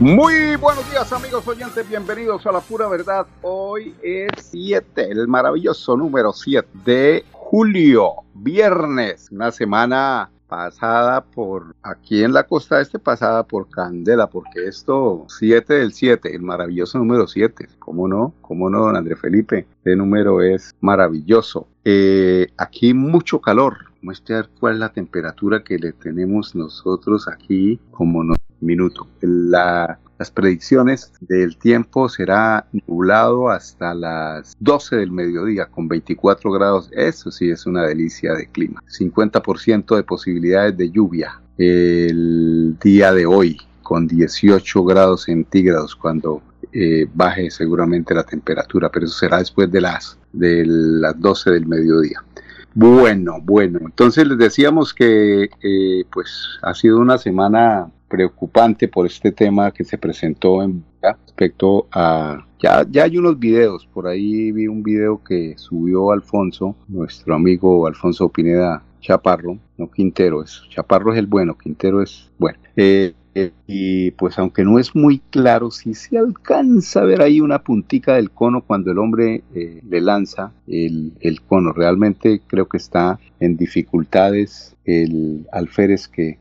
Muy buenos días amigos oyentes, bienvenidos a la pura verdad. Hoy es 7, el maravilloso número 7 de julio, viernes, una semana pasada por aquí en la costa este, pasada por Candela, porque esto 7 del 7, el maravilloso número 7, ¿cómo no? ¿Cómo no, don André Felipe? Este número es maravilloso. Eh, aquí mucho calor, muestra cuál es la temperatura que le tenemos nosotros aquí como no minuto. La, las predicciones del tiempo será nublado hasta las 12 del mediodía con 24 grados. Eso sí es una delicia de clima. 50% de posibilidades de lluvia el día de hoy con 18 grados centígrados cuando eh, baje seguramente la temperatura, pero eso será después de las, de las 12 del mediodía. Bueno, bueno, entonces les decíamos que eh, pues ha sido una semana preocupante por este tema que se presentó en respecto a ya, ya hay unos videos, por ahí vi un video que subió Alfonso, nuestro amigo Alfonso Pineda Chaparro, no Quintero, es Chaparro es el bueno, Quintero es bueno. Eh, eh, y pues aunque no es muy claro, si se alcanza a ver ahí una puntica del cono cuando el hombre eh, le lanza el, cono. Realmente creo que está en dificultades el alférez que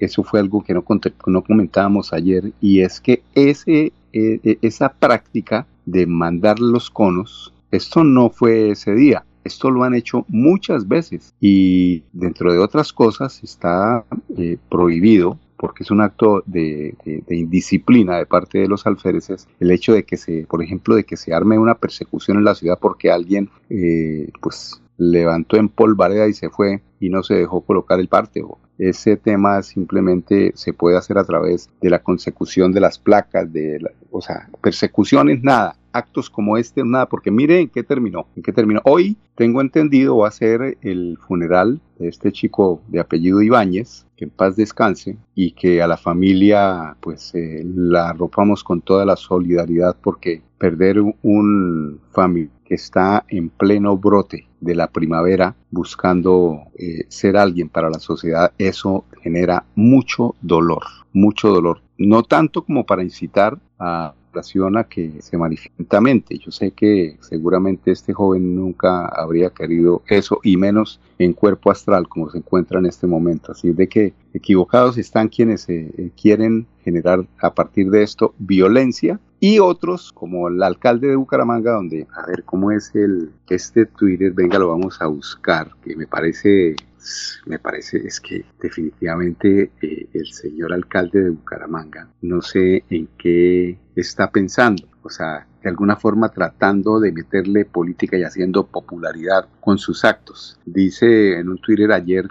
eso fue algo que no, no comentábamos ayer y es que ese, esa práctica de mandar los conos, esto no fue ese día. Esto lo han hecho muchas veces y dentro de otras cosas está eh, prohibido porque es un acto de, indisciplina de parte de los alféreces, el hecho de que se, por ejemplo, de que se arme una persecución en la ciudad porque alguien, eh, pues, levantó en polvareda y se fue y no se dejó colocar el parte. Ese tema simplemente se puede hacer a través de la consecución de las placas, de o sea, persecuciones, nada actos como este, nada, porque mire en qué terminó, en qué terminó. Hoy tengo entendido va a ser el funeral de este chico de apellido Ibáñez, que en paz descanse y que a la familia pues eh, la arropamos con toda la solidaridad porque perder un familia está en pleno brote de la primavera buscando eh, ser alguien para la sociedad, eso genera mucho dolor, mucho dolor. No tanto como para incitar a a que se manifiestamente. Yo sé que seguramente este joven nunca habría querido eso y menos en cuerpo astral como se encuentra en este momento. Así de que equivocados están quienes eh, quieren generar a partir de esto violencia y otros como el alcalde de Bucaramanga donde a ver cómo es el este Twitter venga lo vamos a buscar que me parece me parece es que definitivamente eh, el señor alcalde de Bucaramanga no sé en qué está pensando, o sea, de alguna forma tratando de meterle política y haciendo popularidad con sus actos. Dice en un Twitter ayer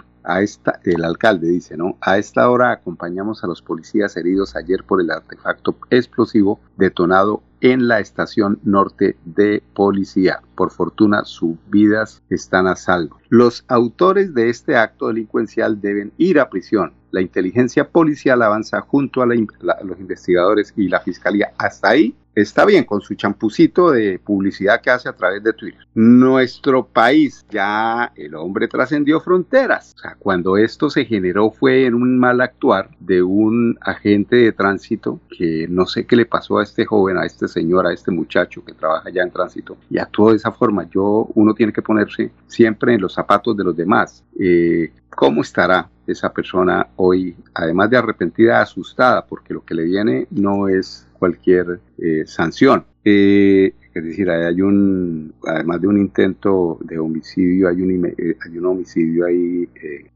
el alcalde dice, ¿no? A esta hora acompañamos a los policías heridos ayer por el artefacto explosivo detonado en la estación norte de policía. Por fortuna, sus vidas están a salvo. Los autores de este acto delincuencial deben ir a prisión. La inteligencia policial avanza junto a los investigadores y la fiscalía. Hasta ahí está bien con su champucito de publicidad que hace a través de Twitter. Nuestro país, ya el hombre trascendió fronteras. O sea, cuando esto se generó fue en un mal actuar de un agente de tránsito que no sé qué le pasó a este joven, a este señor, a este muchacho que trabaja ya en tránsito y actuó de esa forma. Yo, uno tiene que ponerse siempre en los zapatos de los demás. Eh, ¿Cómo estará esa persona hoy, además de arrepentida, asustada, porque lo que le viene no es cualquier eh, sanción. Eh, es decir, hay un, además de un intento de homicidio, hay un, eh, hay un homicidio ahí,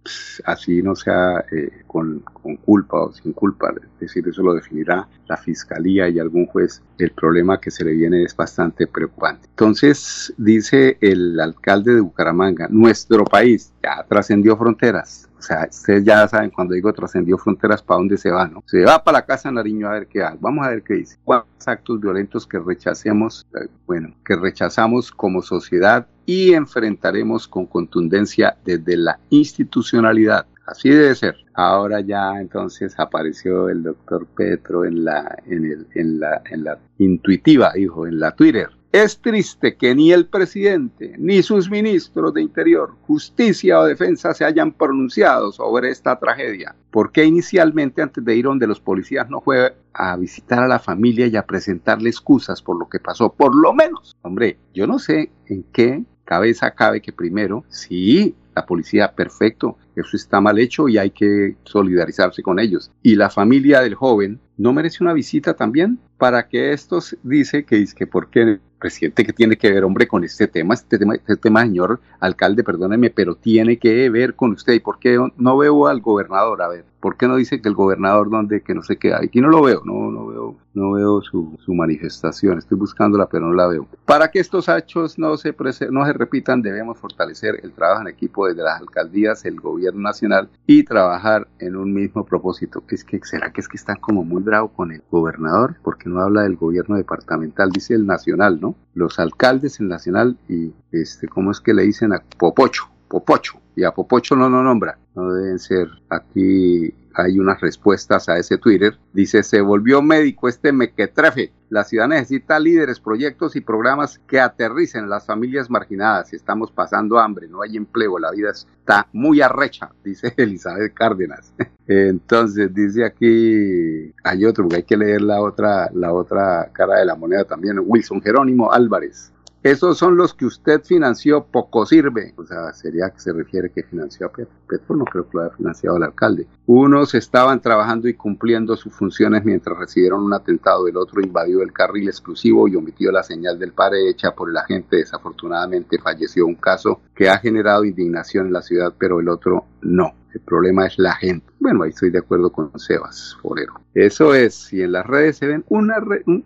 pues, así no sea con, con, culpa o sin culpa, es decir, eso lo definirá la fiscalía y algún juez. El problema que se le viene es bastante preocupante. Entonces, dice el alcalde de Bucaramanga, nuestro país ya trascendió fronteras, O sea, ustedes ya saben cuando digo trascendió fronteras, ¿para dónde se va? ¿no? Se va para la casa Nariño a ver qué hace. Vamos a ver qué dice. ¿Cuántos actos violentos que rechacemos, eh, bueno, que rechazamos como sociedad y enfrentaremos con contundencia desde la institucionalidad? Así debe ser. Ahora ya entonces apareció el doctor Petro en la, en, el, en la, en la intuitiva, dijo, en la Twitter. Es triste que ni el presidente ni sus ministros de Interior, Justicia o Defensa se hayan pronunciado sobre esta tragedia. porque inicialmente antes de ir donde los policías no fue a visitar a la familia y a presentarle excusas por lo que pasó? Por lo menos, hombre, yo no sé en qué cabeza cabe que primero, sí, la policía, perfecto, eso está mal hecho y hay que solidarizarse con ellos. Y la familia del joven no merece una visita también para que estos dice que es que por qué presidente que tiene que ver hombre con este tema, este tema, este tema señor alcalde, perdóneme, pero tiene que ver con usted. Y por qué no veo al gobernador, a ver, ¿por qué no dice que el gobernador donde que no sé qué aquí no lo veo, no no veo no veo su, su manifestación, estoy buscándola pero no la veo. Para que estos hechos no se no se repitan, debemos fortalecer el trabajo en equipo desde las alcaldías, el gobierno nacional y trabajar en un mismo propósito. Es que será que es que están como muy bravo con el gobernador, porque no habla del gobierno departamental, dice el nacional, ¿no? Los alcaldes, el nacional y este, ¿cómo es que le dicen a Popocho? Popocho. Y a Popocho no lo nombra. No deben ser aquí hay unas respuestas a ese Twitter. Dice, se volvió médico este mequetrefe. La ciudad necesita líderes, proyectos y programas que aterricen las familias marginadas. Estamos pasando hambre, no hay empleo, la vida está muy arrecha, dice Elizabeth Cárdenas. Entonces dice aquí, hay otro, porque hay que leer la otra, la otra cara de la moneda también, Wilson Jerónimo Álvarez. Esos son los que usted financió, poco sirve. O sea, sería que se refiere que financió a Petro. Petro no creo que lo haya financiado el alcalde. Unos estaban trabajando y cumpliendo sus funciones mientras recibieron un atentado. El otro invadió el carril exclusivo y omitió la señal del pare hecha por el agente. Desafortunadamente falleció un caso que ha generado indignación en la ciudad, pero el otro no. El problema es la gente. Bueno, ahí estoy de acuerdo con Sebas Forero. Eso es, si en las redes se ven una,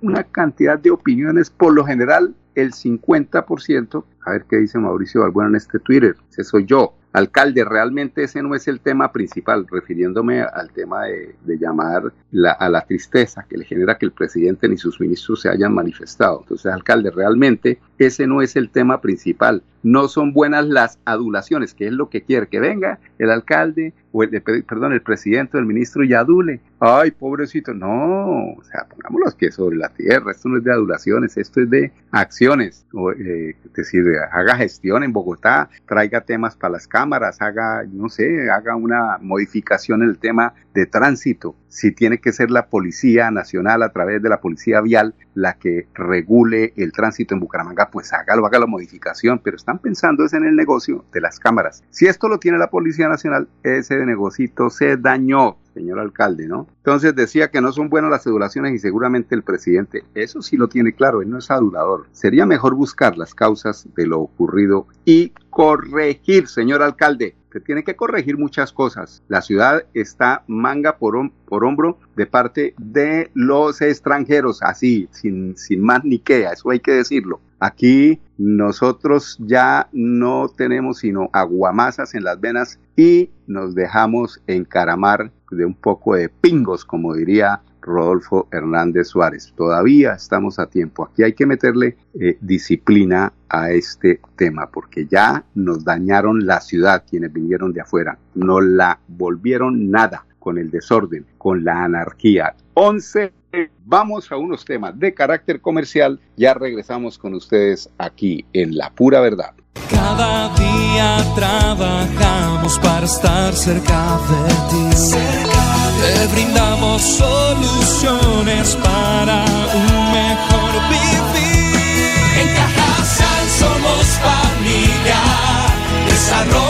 una cantidad de opiniones, por lo general el 50%, a ver qué dice Mauricio Balbuena en este Twitter, ese soy yo, alcalde, realmente ese no es el tema principal, refiriéndome al tema de, llamar a la tristeza que le genera que el presidente ni sus ministros se hayan manifestado. Entonces, alcalde, realmente ese no es el tema principal. No son buenas las adulaciones, que es lo que quiere, que venga el alcalde o el, perdón, el presidente o el ministro y adule. Ay, pobrecito, no, o sea, pongamos los pies sobre la tierra, esto no es de adulaciones, esto es de acciones, o, eh, es decir, haga gestión en Bogotá, traiga temas para las cámaras, haga, no sé, haga una modificación en el tema de tránsito. Si tiene que ser la Policía Nacional a través de la Policía Vial la que regule el tránsito en Bucaramanga, pues hágalo, haga la modificación, pero están pensando es en el negocio de las cámaras. Si esto lo tiene la Policía Nacional, ese negocito se dañó señor alcalde, ¿no? Entonces decía que no son buenas las adulaciones y seguramente el presidente, eso sí lo tiene claro, él no es adulador. Sería mejor buscar las causas de lo ocurrido y corregir, señor alcalde. Que tiene que corregir muchas cosas. La ciudad está manga por, por hombro de parte de los extranjeros, así, sin, sin más ni qué, eso hay que decirlo. Aquí nosotros ya no tenemos sino aguamasas en las venas y nos dejamos encaramar de un poco de pingos, como diría Rodolfo Hernández Suárez. Todavía estamos a tiempo. Aquí hay que meterle eh, disciplina a este tema, porque ya nos dañaron la ciudad quienes vinieron de afuera. No la volvieron nada con el desorden, con la anarquía. 11. Vamos a unos temas de carácter comercial. Ya regresamos con ustedes aquí en La Pura Verdad. Cada día trabajamos para estar cerca de ti. Te brindamos soluciones para un mejor vivir. En Cajasal somos familia, desarrollo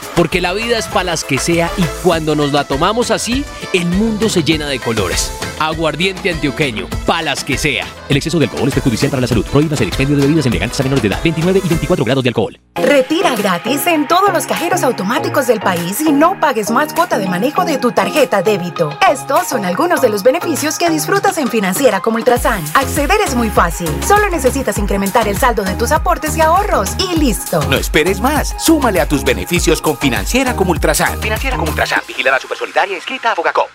Porque la vida es para las que sea y cuando nos la tomamos así, el mundo se llena de colores. Aguardiente antioqueño, palas que sea. El exceso de alcohol es perjudicial para la salud. Prohíbas el expendio de bebidas elegantes a menores de edad. 29 y 24 grados de alcohol. Retira gratis en todos los cajeros automáticos del país y no pagues más cuota de manejo de tu tarjeta débito. Estos son algunos de los beneficios que disfrutas en Financiera como Ultrasan. Acceder es muy fácil. Solo necesitas incrementar el saldo de tus aportes y ahorros y listo. No esperes más. Súmale a tus beneficios con Financiera como Ultrasan. Financiera como Ultrasan. Vigilada Supersolidaria escrita a Fogacop.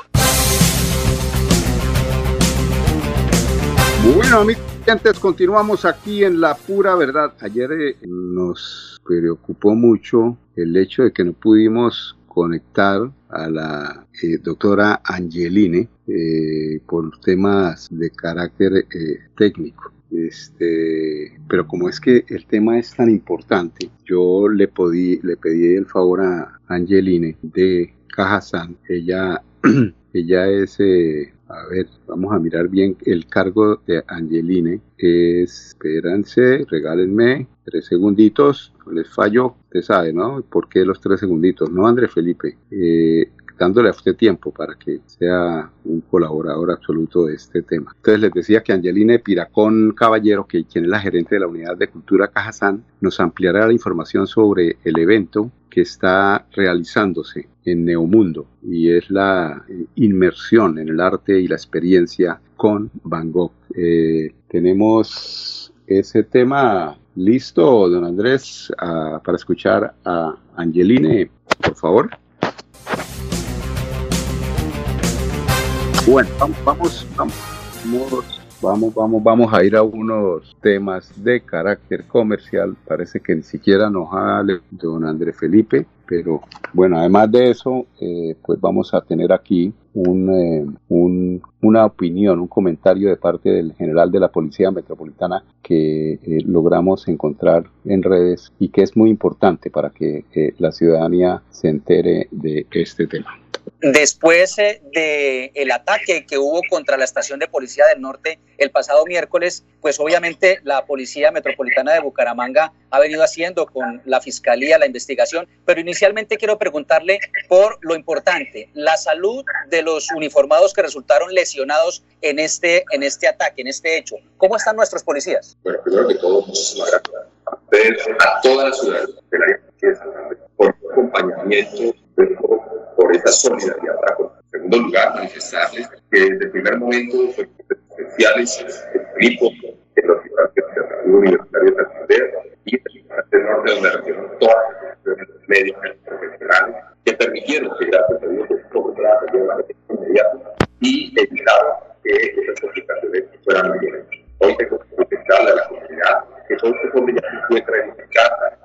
Bueno, amigos, continuamos aquí en La Pura Verdad. Ayer eh, nos preocupó mucho el hecho de que no pudimos conectar a la eh, doctora Angeline eh, por temas de carácter técnico. Este, pero como es que el tema es tan importante, yo le, podí, le pedí el favor a Angeline de Cajazán. Ella, ella es a ver, vamos a mirar bien el cargo de Angeline. Es, espérense, regálenme tres segunditos. Les fallo, usted sabe, ¿no? ¿Por qué los tres segunditos? No, André Felipe. Eh, dándole a usted tiempo para que sea un colaborador absoluto de este tema. Entonces les decía que Angeline Piracón Caballero, que quien es la gerente de la Unidad de Cultura Cajazán, nos ampliará la información sobre el evento que está realizándose en Neomundo y es la eh, inmersión en el arte y la experiencia con Van Gogh. Eh, tenemos ese tema listo, don Andrés, para escuchar a Angeline, por favor. Bueno, vamos, vamos, vamos vamos, vamos, vamos a ir a unos temas de carácter comercial. Parece que ni siquiera nos ha don André Felipe, pero bueno, además de eso, eh, pues vamos a tener aquí un, eh, un, una opinión, un comentario de parte del general de la Policía Metropolitana que eh, logramos encontrar en redes y que es muy importante para que la ciudadanía se entere de este tema. Después eh, del el ataque que hubo contra la estación de policía del norte el pasado miércoles, pues obviamente la Policía Metropolitana de Bucaramanga ha venido haciendo con la Fiscalía la investigación, pero inicialmente quiero preguntarle por lo importante, la salud de los uniformados que resultaron lesionados en este, en este ataque, en este hecho. ¿Cómo están nuestros policías? Bueno, primero que todo, muchísimas gracias a toda la ciudad de la por el acompañamiento por esta solidaridad para con. En segundo lugar, manifestarles que desde el primer momento fue especiales el equipo de los universitarios de Santander y el norte donde recibieron todas las médicas profesionales que permitieron que gracias a Dios se lograran de inmediato y evitaron que esas complicaciones fueran bien. Hoy tengo que presentarle a la comunidad que todo este fondo ya se encuentra en casa,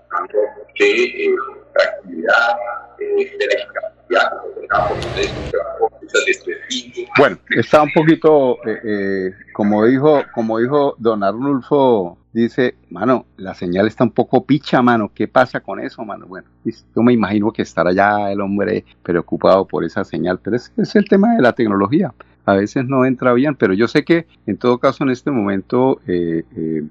bueno, está un poquito, eh, eh, como dijo, como dijo Don Arnulfo, dice, mano, la señal está un poco picha, mano, ¿qué pasa con eso, mano? Bueno, yo me imagino que estará ya el hombre preocupado por esa señal, pero es, es el tema de la tecnología a veces no entra bien, pero yo sé que en todo caso en este momento eh,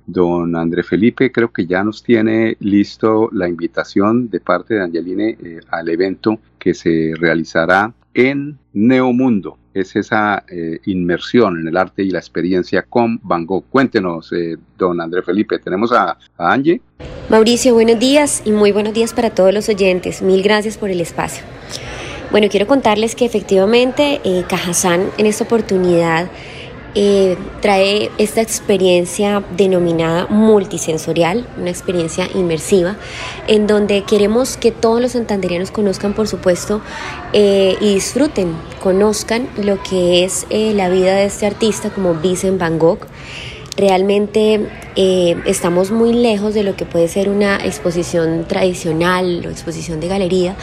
don André Felipe creo que ya nos tiene listo la invitación de parte de Angeline al evento que se realizará en Neomundo. Es esa eh, inmersión en el arte y la experiencia con Van Gogh. Cuéntenos, eh, don André Felipe. Tenemos a, Angie. Mauricio, buenos días y muy buenos días para todos los oyentes. Mil gracias por el espacio. Bueno, quiero contarles que efectivamente eh, en esta oportunidad eh, trae esta experiencia denominada multisensorial, una experiencia inmersiva, en donde queremos que todos los santanderianos conozcan, por supuesto, eh, y disfruten, conozcan lo que es eh, la vida de este artista como Vincent Van Gogh. Realmente eh, estamos muy lejos de lo que puede ser una exposición tradicional o exposición de galería,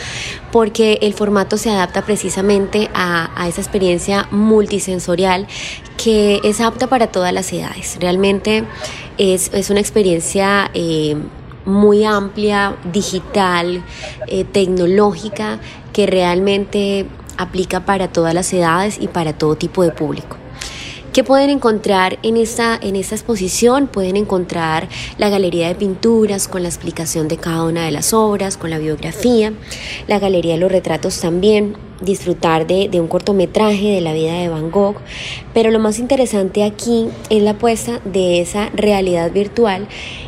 porque el formato se adapta precisamente a, esa experiencia multisensorial que es apta para todas las edades. Realmente es, una experiencia eh, muy amplia, digital, eh, tecnológica, que realmente aplica para todas las edades y para todo tipo de público. ¿Qué pueden encontrar en esta, en esta exposición? Pueden encontrar la galería de pinturas con la explicación de cada una de las obras, con la biografía, la galería de los retratos también, disfrutar de, de, un cortometraje de la vida de Van Gogh, pero lo más interesante aquí es la puesta de esa realidad virtual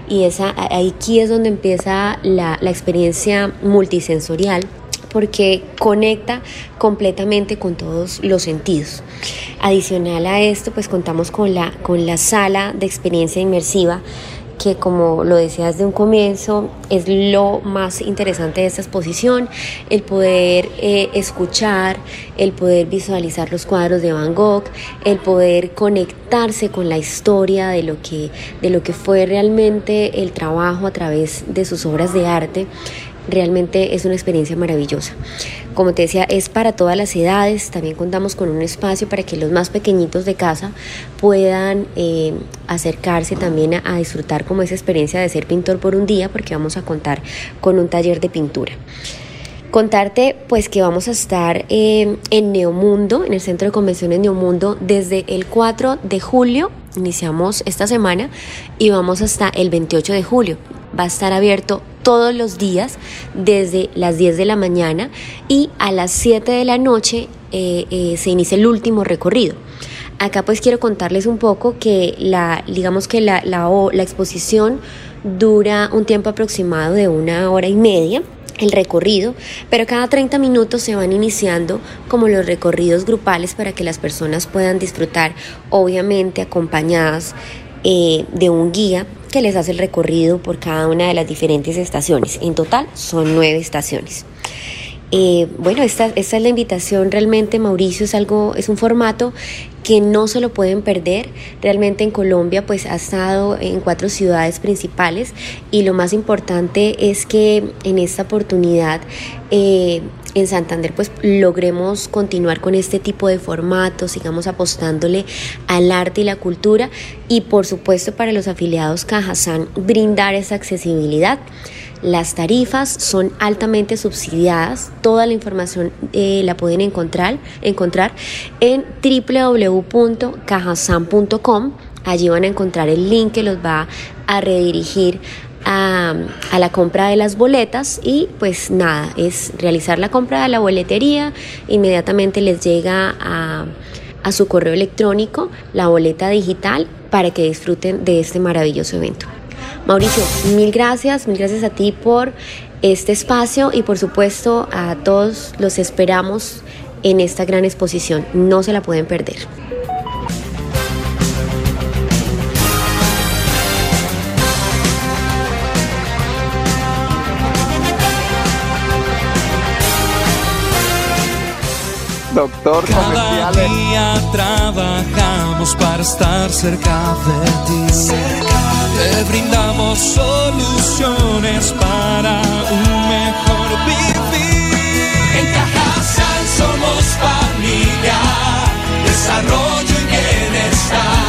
y esa, aquí es donde empieza la, la experiencia multisensorial porque conecta completamente con todos los sentidos. Adicional a esto, pues contamos con la, con la sala de experiencia inmersiva que como lo decía desde un comienzo, es lo más interesante de esta exposición, el poder eh, escuchar, el poder visualizar los cuadros de Van Gogh, el poder conectarse con la historia de lo que, de lo que fue realmente el trabajo a través de sus obras de arte realmente es una experiencia maravillosa. Como te decía, es para todas las edades, también contamos con un espacio para que los más pequeñitos de casa puedan eh, acercarse también a, disfrutar como esa experiencia de ser pintor por un día, porque vamos a contar con un taller de pintura. Contarte pues que vamos a estar eh, en Neomundo, en el Centro de Convenciones Neomundo, desde el 4 de julio, iniciamos esta semana, y vamos hasta el 28 de julio. Va a estar abierto todos los días desde las 10 de la mañana y a las 7 de la noche eh, eh, se inicia el último recorrido. Acá pues quiero contarles un poco que la, digamos que la, la, exposición dura un tiempo aproximado de una hora y media el recorrido, pero cada 30 minutos se van iniciando como los recorridos grupales para que las personas puedan disfrutar, obviamente acompañadas eh, de un guía que les hace el recorrido por cada una de las diferentes estaciones. En total son nueve estaciones. Eh, bueno, esta, es la invitación realmente, Mauricio, es algo, es un formato que no se lo pueden perder. Realmente en Colombia pues ha estado en cuatro ciudades principales y lo más importante es que en esta oportunidad eh, en Santander pues logremos continuar con este tipo de formatos, sigamos apostándole al arte y la cultura y por supuesto para los afiliados Cajazán brindar esa accesibilidad. Las tarifas son altamente subsidiadas. Toda la información eh, la pueden encontrar, encontrar en www.cajasan.com. Allí van a encontrar el link que los va a redirigir a, la compra de las boletas y pues nada, es realizar la compra de la boletería, inmediatamente les llega a, a su correo electrónico la boleta digital para que disfruten de este maravilloso evento. Mauricio, mil gracias, mil gracias a ti por este espacio y por supuesto a todos los esperamos en esta gran exposición. No se la pueden perder. Doctor Cada día trabajamos para estar cerca de ti. Te brindamos soluciones para un mejor vivir. En Cajasal somos familia, desarrollo y bienestar.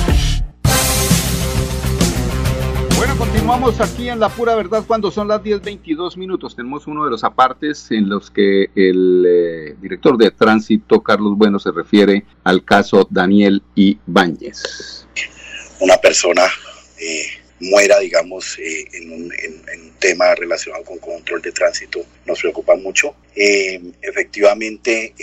Continuamos aquí en La Pura Verdad cuando son las 10.22 minutos. Tenemos uno de los apartes en los que el eh, director de tránsito, Carlos Bueno, se refiere al caso Daniel Ibáñez. Una persona eh, muera, digamos, eh, en, un, tema relacionado con control de tránsito, nos preocupa mucho. Efectivamente,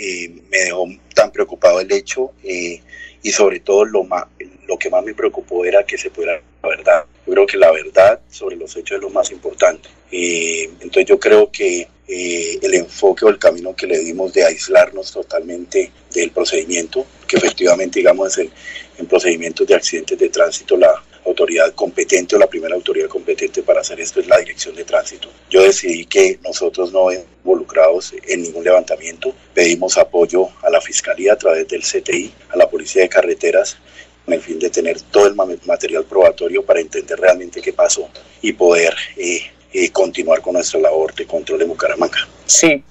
me dejó tan preocupado el hecho y sobre todo lo, más, lo que más me preocupó era que se pudiera la verdad. Yo creo que la verdad sobre los hechos es lo más importante. entonces yo creo que el enfoque o el camino que le dimos de aislarnos totalmente del procedimiento, que efectivamente digamos es el, en procedimientos de accidentes de tránsito la autoridad competente o la primera autoridad competente para hacer esto es la dirección de tránsito. Yo decidí que nosotros no involucrados en ningún levantamiento, pedimos apoyo a la Fiscalía a través del CTI, a la Policía de Carreteras, con el fin de tener todo el material probatorio para entender realmente qué pasó y poder eh, eh, continuar con nuestra labor de control en Bucaramanga. Sí,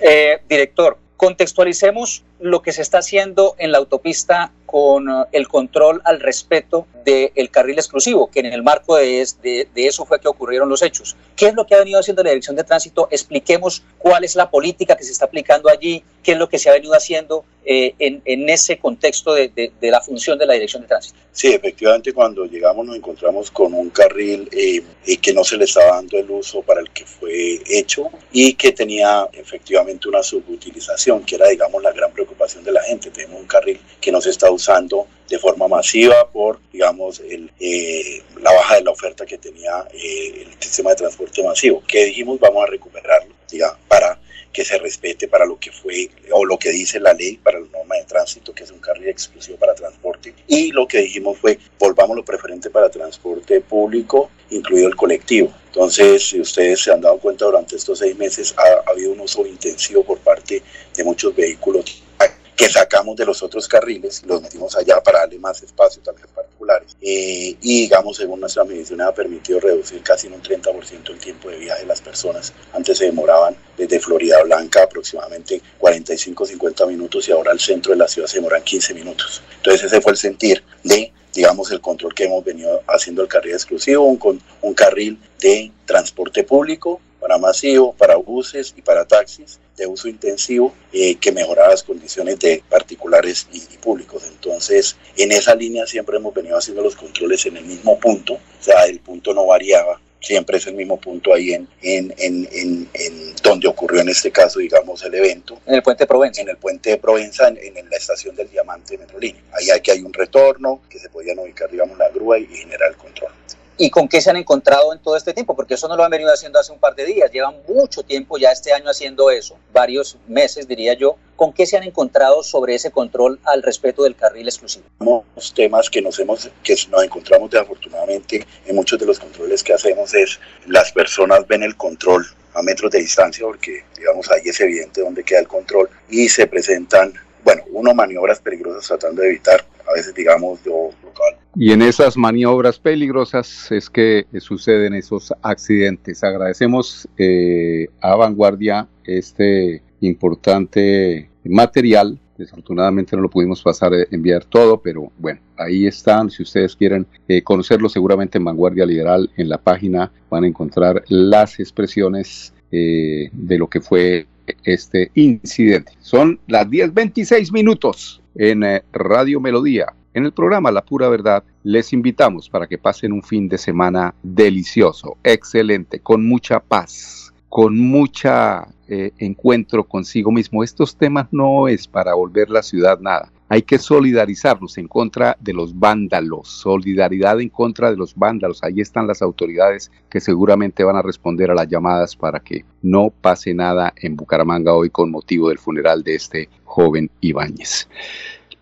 eh, director, contextualicemos lo que se está haciendo en la autopista con uh, el control al respeto del carril exclusivo, que en el marco de, de, eso fue que ocurrieron los hechos. ¿Qué es lo que ha venido haciendo la Dirección de Tránsito? Expliquemos cuál es la política que se está aplicando allí, qué es lo que se ha venido haciendo eh, en, en, ese contexto de, de, la función de la Dirección de Tránsito. Sí, efectivamente, cuando llegamos nos encontramos con un carril eh, que no se le estaba dando el uso para el que fue hecho y que tenía efectivamente una subutilización, que era, digamos, la gran preocupación de la gente. Tenemos un carril que no se está usando de forma masiva por, digamos, el, eh, la baja de la oferta que tenía eh, el sistema de transporte masivo. Que dijimos, vamos a recuperarlo, para que se respete para lo que fue o lo que dice la ley para la norma de tránsito, que es un carril exclusivo para transporte. Y lo que dijimos fue, volvamos lo preferente para transporte público, incluido el colectivo. Entonces, si ustedes se han dado cuenta, durante estos seis meses ha, ha habido un uso intensivo por parte de muchos vehículos que sacamos de los otros carriles y los metimos allá para darle más espacio a los particulares. Eh, y digamos, según nuestras mediciones, ha permitido reducir casi en un 30% el tiempo de viaje de las personas. Antes se demoraban desde Florida Blanca aproximadamente 45-50 minutos y ahora al centro de la ciudad se demoran 15 minutos. Entonces ese fue el sentir de digamos, el control que hemos venido haciendo el carril exclusivo, un, un carril de transporte público para masivo, para buses y para taxis de uso intensivo eh, que mejorara las condiciones de particulares y, públicos. Entonces, en esa línea siempre hemos venido haciendo los controles en el mismo punto, o sea, el punto no variaba, siempre es el mismo punto ahí en, en, en, en, donde ocurrió en este caso, digamos, el evento. En el puente de Provenza. En el puente de Provenza, en, la estación del Diamante de Metrolínea. Ahí hay que hay un retorno, que se podían ubicar, digamos, la grúa y generar el control y con qué se han encontrado en todo este tiempo, porque eso no lo han venido haciendo hace un par de días, llevan mucho tiempo ya este año haciendo eso, varios meses diría yo. ¿Con qué se han encontrado sobre ese control al respeto del carril exclusivo? Los temas que nos hemos que nos encontramos desafortunadamente en muchos de los controles que hacemos es las personas ven el control a metros de distancia porque digamos ahí es evidente dónde queda el control y se presentan bueno, uno maniobras peligrosas tratando de evitar a veces digamos yo local y en esas maniobras peligrosas es que suceden esos accidentes. Agradecemos eh, a Vanguardia este importante material. Desafortunadamente no lo pudimos pasar a enviar todo, pero bueno, ahí están. Si ustedes quieren eh, conocerlo, seguramente en Vanguardia Liberal, en la página, van a encontrar las expresiones eh, de lo que fue este incidente. Son las 10.26 minutos en Radio Melodía. En el programa La Pura Verdad les invitamos para que pasen un fin de semana delicioso, excelente, con mucha paz, con mucha eh, encuentro consigo mismo. Estos temas no es para volver la ciudad nada. Hay que solidarizarnos en contra de los vándalos, solidaridad en contra de los vándalos. Ahí están las autoridades que seguramente van a responder a las llamadas para que no pase nada en Bucaramanga hoy con motivo del funeral de este joven Ibáñez.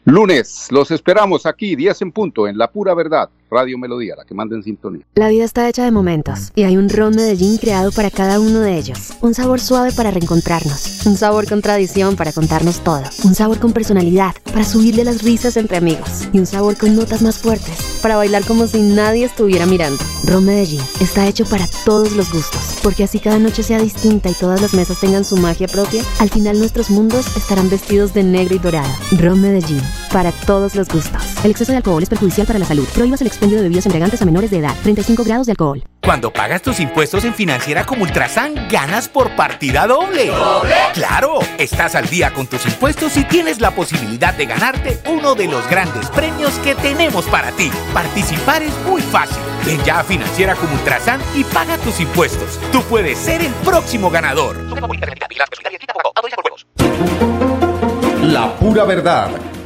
Lunes, los esperamos aquí, 10 en punto, en La Pura Verdad, Radio Melodía, la que manda en sintonía. La vida está hecha de momentos y hay un ron Medellín creado para cada uno de ellos. Un sabor suave para reencontrarnos, un sabor con tradición para contarnos todo, un sabor con personalidad para subirle las risas entre amigos y un sabor con notas más fuertes para bailar como si nadie estuviera mirando. Ron Medellín está hecho para todos los gustos, porque así cada noche sea distinta y todas las mesas tengan su magia propia, al final nuestros mundos estarán vestidos de negro y dorado. Ron Medellín, para todos los gustos. El exceso de alcohol es perjudicial para la salud. Prohíbas el expendio de bebidas embriagantes a menores de edad. 35 grados de alcohol. Cuando pagas tus impuestos en Financiera como Ultrasan, ganas por partida doble. ¿Doble? ¡Claro! Estás al día con tus impuestos y tienes la posibilidad de ganarte uno de los grandes premios que tenemos para ti. Participar es muy fácil. Ven ya a Financiera como Ultrasan y paga tus impuestos. Tú puedes ser el próximo ganador. La pura verdad.